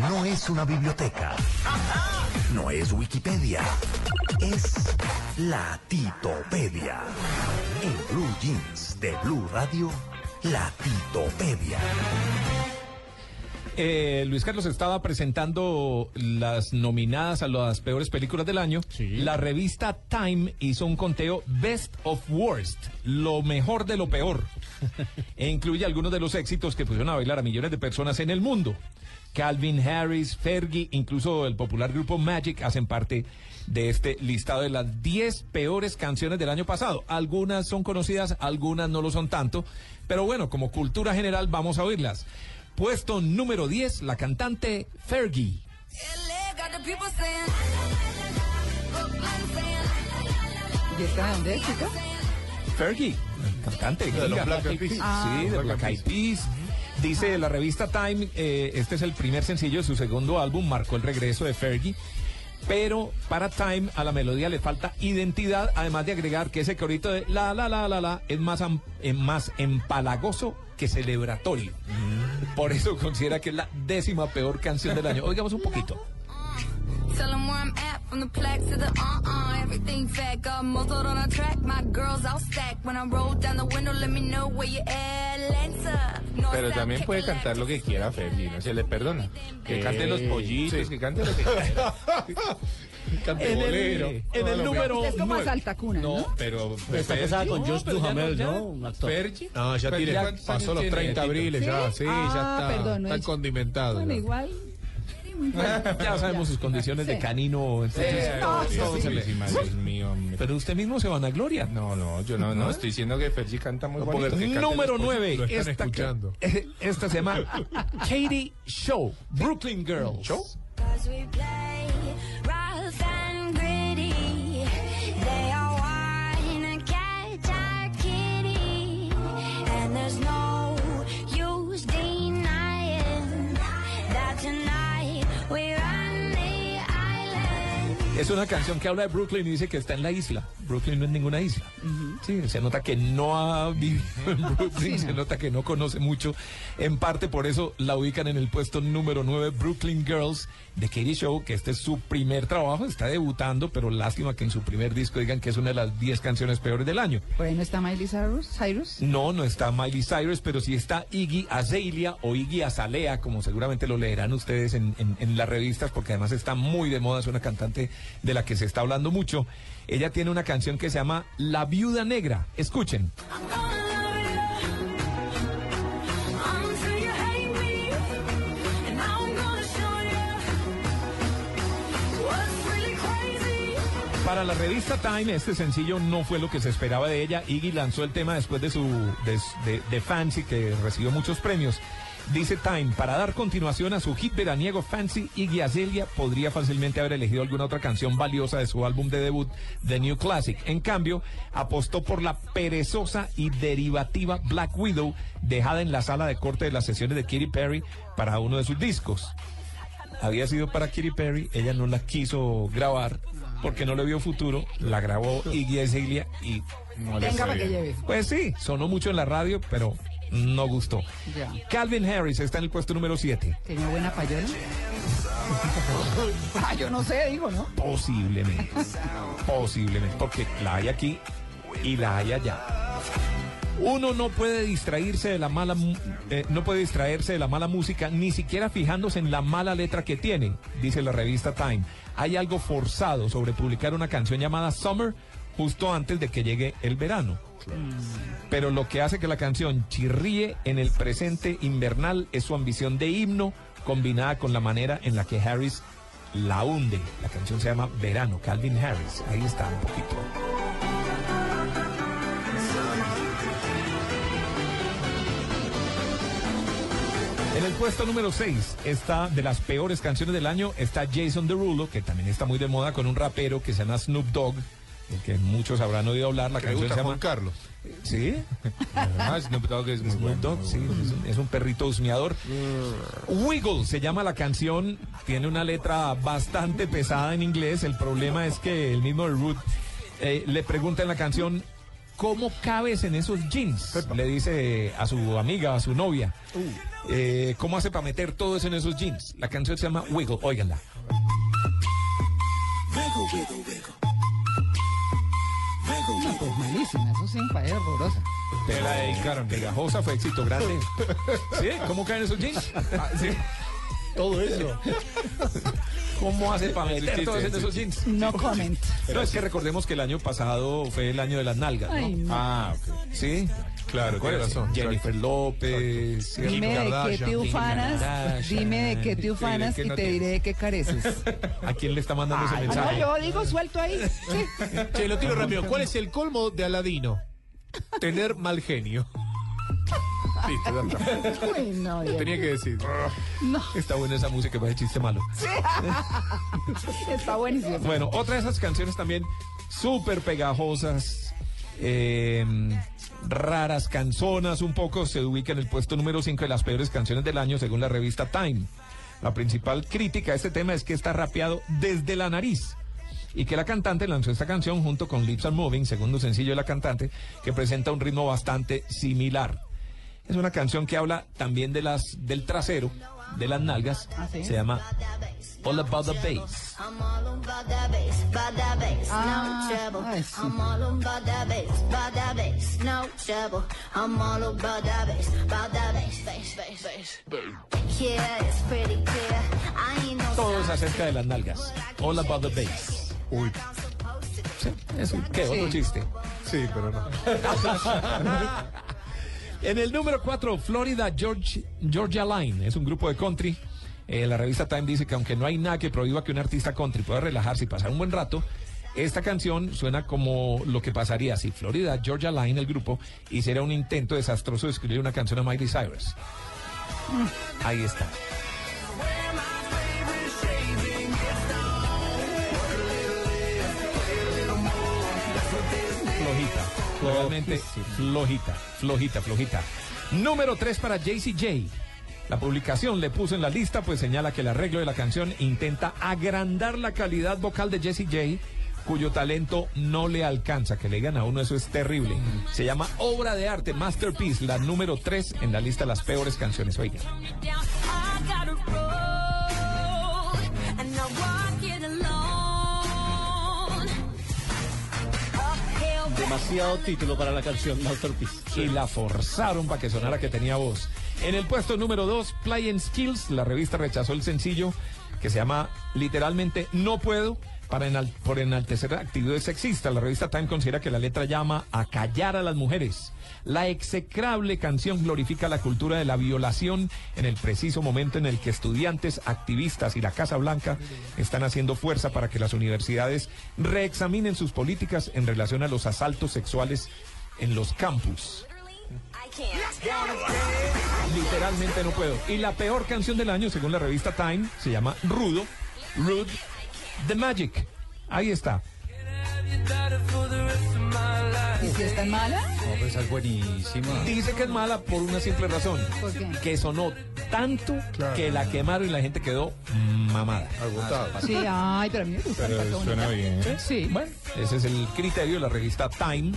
No es una biblioteca. No es Wikipedia. Es la Titopedia. En Blue Jeans de Blue Radio, la Titopedia. Eh, Luis Carlos estaba presentando las nominadas a las peores películas del año. La revista Time hizo un conteo Best of Worst, lo mejor de lo peor. e incluye algunos de los éxitos que pusieron a bailar a millones de personas en el mundo. Calvin Harris, Fergie, incluso el popular grupo Magic hacen parte de este listado de las 10 peores canciones del año pasado. Algunas son conocidas, algunas no lo son tanto, pero bueno, como cultura general vamos a oírlas. Puesto número 10, la cantante Fergie. ¿Y esta de dónde es, chica? Fergie, cantante. De los. Black Eyed Peas. Sí, de Black Black Eyed Peas. Dice la revista Time, eh, este es el primer sencillo de su segundo álbum, marcó el regreso de Fergie. Pero para Time a la melodía le falta identidad, además de agregar que ese corito de la la la la la es más, am- eh, más empalagoso que celebratorio. Por eso considera que es la décima peor canción del año. Oigamos un poquito. Tell 'em. Pero también puede cantar lo que quiera Fergie, no se le perdona. Que cante los pollitos, que cante lo que quiera. cante En el- bolero. en el lo que- número Es como nueve. Asalta Cuna, ¿no? No, pero Está casada con Josh Duhamel, no. Fergie. No, ya tiene, ¿cuántos pasó los tiene, 30 Tito? abriles, ya, sí, Ah, ya está, perdón, no está es- condimentado. Bueno, ya. Ya sabemos sus condiciones de canino. entonces, Eh, todo- todo se le- Dios Dios mío, hombre. Pero usted mismo se van a gloria. No, no, yo no, no, estoy diciendo que Fergie canta muy bonito. Número los pollitos 9. lo están Esta, escuchando. esta se llama Katie Show, Brooklyn Girls. ¿Show? Es una canción que habla de Brooklyn y dice que está en la isla. Brooklyn no es ninguna isla. Sí, se nota que no ha vivido en Brooklyn, se nota que no conoce mucho. En parte por eso la ubican en el puesto número 9, Brooklyn Girls, de Katie Show, que este es su primer trabajo, está debutando, pero lástima que en su primer disco digan que es una de las 10 canciones peores del año. Por ahí no está Miley Cyrus. Cyrus. No, no está Miley Cyrus, pero sí está Iggy Azalea o Iggy Azalea, como seguramente lo leerán ustedes en, en- en las revistas, porque además está muy de moda, es una cantante de la que se está hablando mucho. Ella tiene una canción que se llama La Viuda Negra. Escuchen. Para la revista Time, este sencillo no fue lo que se esperaba de ella. Iggy lanzó el tema después de su de- de Fancy, que recibió muchos premios. Dice Time, para dar continuación a su hit veraniego Fancy, Iggy Azalea podría fácilmente haber elegido alguna otra canción valiosa de su álbum de debut, The New Classic. En cambio, apostó por la perezosa y derivativa Black Widow, dejada en la sala de corte de las sesiones de Katy Perry para uno de sus discos había sido para Katy Perry, ella no la quiso grabar porque no le vio futuro, la grabó Iggy Azalea y No le Venga para que bien. lleve. pues sí, sonó mucho en la radio, pero no gustó. Ya. Calvin Harris está en el puesto número 7. ¿Tenía buena payola? ah, yo no sé, digo, ¿no? Posiblemente. Posiblemente, porque la hay aquí y la hay allá. Uno no puede distraerse de la mala eh, no puede distraerse de la mala música ni siquiera fijándose en la mala letra que tiene, dice la revista Time. Hay algo forzado sobre publicar una canción llamada Summer justo antes de que llegue el verano. Pero lo que hace que la canción chirríe en el presente invernal es su ambición de himno combinada con la manera en la que Harris la hunde. La canción se llama Verano, Calvin Harris. Ahí está un poquito. En el puesto número 6 está de las peores canciones del año, está Jason Derulo, que también está muy de moda con un rapero que se llama Snoop Dogg, que muchos habrán oído hablar. La ¿Le canción se llama Juan Carlos? ¿Sí? Snoop Dogg es muy Snoop bueno. Sí, es un, es un perrito husmeador. Wiggle se llama la canción, tiene una letra bastante pesada en inglés. El problema es que el mismo Root eh, le pregunta en la canción, ¿cómo cabes en esos jeans? Le dice a su amiga, a su novia. Eh, ¿Cómo hace para meter todo eso en esos jeans? La canción se llama Wiggle, óiganla. No, pues malísima, eso sí, fue horrorosa. Te la dedicaron, pegajosa, fue éxito grande. ¿Sí? ¿Cómo caen esos jeans? Ah, ¿sí? Todo eso. ¿Cómo hace para meter todo eso en esos jeans? No comment. No, es que recordemos que el año pasado fue el año de las nalgas, ¿no? Ay, no. Ah, ok. Sí, Claro, tiene razón. Jennifer López, Kim Dime de qué te ufanas, dime de qué te ufanas y te diré de qué careces. ¿A quién le está mandando ese Ah, no, mensaje? yo digo suelto ahí. Sí. Che, lo tiro rápido. ¿Cuál es el colmo de Aladino? Tener mal genio. Listo, ya está. Uy, no, Dios. Tenía que decir. Está buena esa música, parece chiste malo. Está buenísimo. Bueno, otra de esas canciones también súper pegajosas, eh, raras, canzonas, un poco, se ubica en el puesto número 5 de las peores canciones del año según la revista Time. La principal crítica a este tema es que está rapeado desde la nariz. Y que la cantante lanzó esta canción junto con Lips Are Moving, segundo sencillo de la cantante, que presenta un ritmo bastante similar. Es una canción que habla también de las, del trasero, de las nalgas. ¿Ah, sí? Se llama All About the Bass. Ah, ay, sí. Todo es acerca de las nalgas. All about the bass. Uy, Sí, eso. ¿Qué? Sí. Otro chiste. sí, pero no. En el número 4, Florida Georgia Line. Es un grupo de country. Eh, la revista Time dice que aunque no hay nada que prohíba que un artista country pueda relajarse y pasar un buen rato, esta canción suena como lo que pasaría si Florida Georgia Line, el grupo, hiciera un intento desastroso de escribir una canción a Miley Cyrus. Ahí está. Realmente flojita, flojita, flojita. Número 3 para JCJ. La publicación le puso en la lista, pues señala que el arreglo de la canción intenta agrandar la calidad vocal de Jessie J, cuyo talento no le alcanza. Que le digan a uno, eso es terrible. Se llama Obra de Arte, Masterpiece, la número 3 en la lista de las peores canciones. Oiga. Demasiado título para la canción Masterpiece. y la forzaron para que sonara que tenía voz. En el puesto número 2, Play and Skills, la revista rechazó el sencillo que se llama literalmente No Puedo para por enaltecer actitudes sexistas. La revista Time considera que la letra llama a callar a las mujeres. La execrable canción glorifica la cultura de la violación en el preciso momento en el que estudiantes, activistas y la Casa Blanca están haciendo fuerza para que las universidades reexaminen sus políticas en relación a los asaltos sexuales en los campus. Literalmente no puedo. Y la peor canción del año, según la revista Time, se llama Rudo, Rude, The Magic. Ahí está. ¿Y si es tan mala? No, pero esa es buenísima. Dice que es mala por una simple razón. ¿Por qué? Que sonó tanto que la quemaron y la gente quedó mamada. Agotado. Sí, ay, pero a mí me gusta. Pero suena bien. ¿eh? Sí. Bueno, ese es el criterio de la revista Time,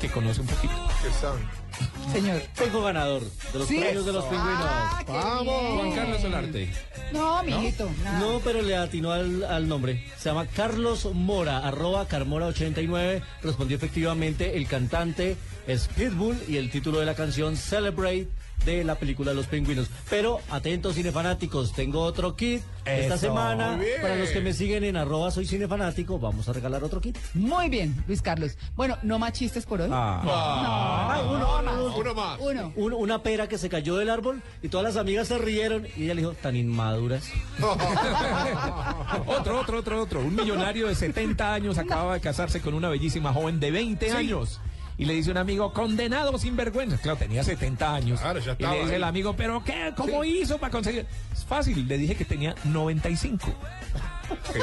que conoce un poquito. ¿Qué saben? Señor. Tengo ganador de los ¿Sí? premios de los pingüinos. Ah, qué bien. Juan Carlos Solarte. No, mijito. nada. No, pero le atinó al, al nombre. Se llama Carlos Mora, arroba Carmora89. Respondió efectivamente el cantante es Pitbull y el título de la canción Celebrate de la película Los Pingüinos. Pero atentos cinefanáticos, tengo otro kit esta Eso, semana. muy bien. Para los que me siguen en arroba soy cinefanático, vamos a regalar otro kit. Muy bien, Luis Carlos. Bueno, no más chistes por hoy. Ah, uno, uno, Uno más. Uno. un- una pera que se cayó del árbol y todas las amigas se rieron y ella le dijo, tan inmaduras. otro, otro, otro, otro. Un millonario de 70 años acababa de casarse con una bellísima joven de 20 años. Y le dice un amigo, condenado sin vergüenza. Claro, tenía 70 años. Claro, ya y estaba le dice ahí. el amigo, ¿pero qué? ¿Cómo hizo para conseguir? Es fácil, le dije que tenía 95.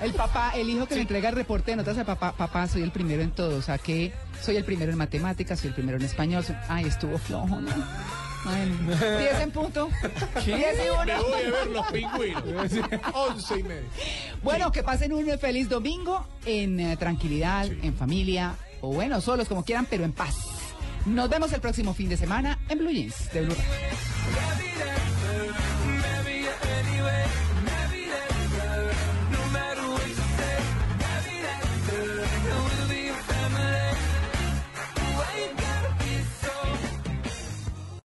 El papá, el hijo que le entrega el reporte de notas a papá, papá, soy el primero en todo, o sea que soy el primero en matemáticas, soy el primero en español. soy- Ay, estuvo flojo, ¿no? Bueno, 10 en punto. 10 y Me uno. voy a ver los pingüinos. Once y medio. Bueno, que pasen un feliz domingo en eh, tranquilidad, en familia, o bueno, solos como quieran, pero en paz. Nos vemos el próximo fin de semana en Blue Jeans de Blue Radio.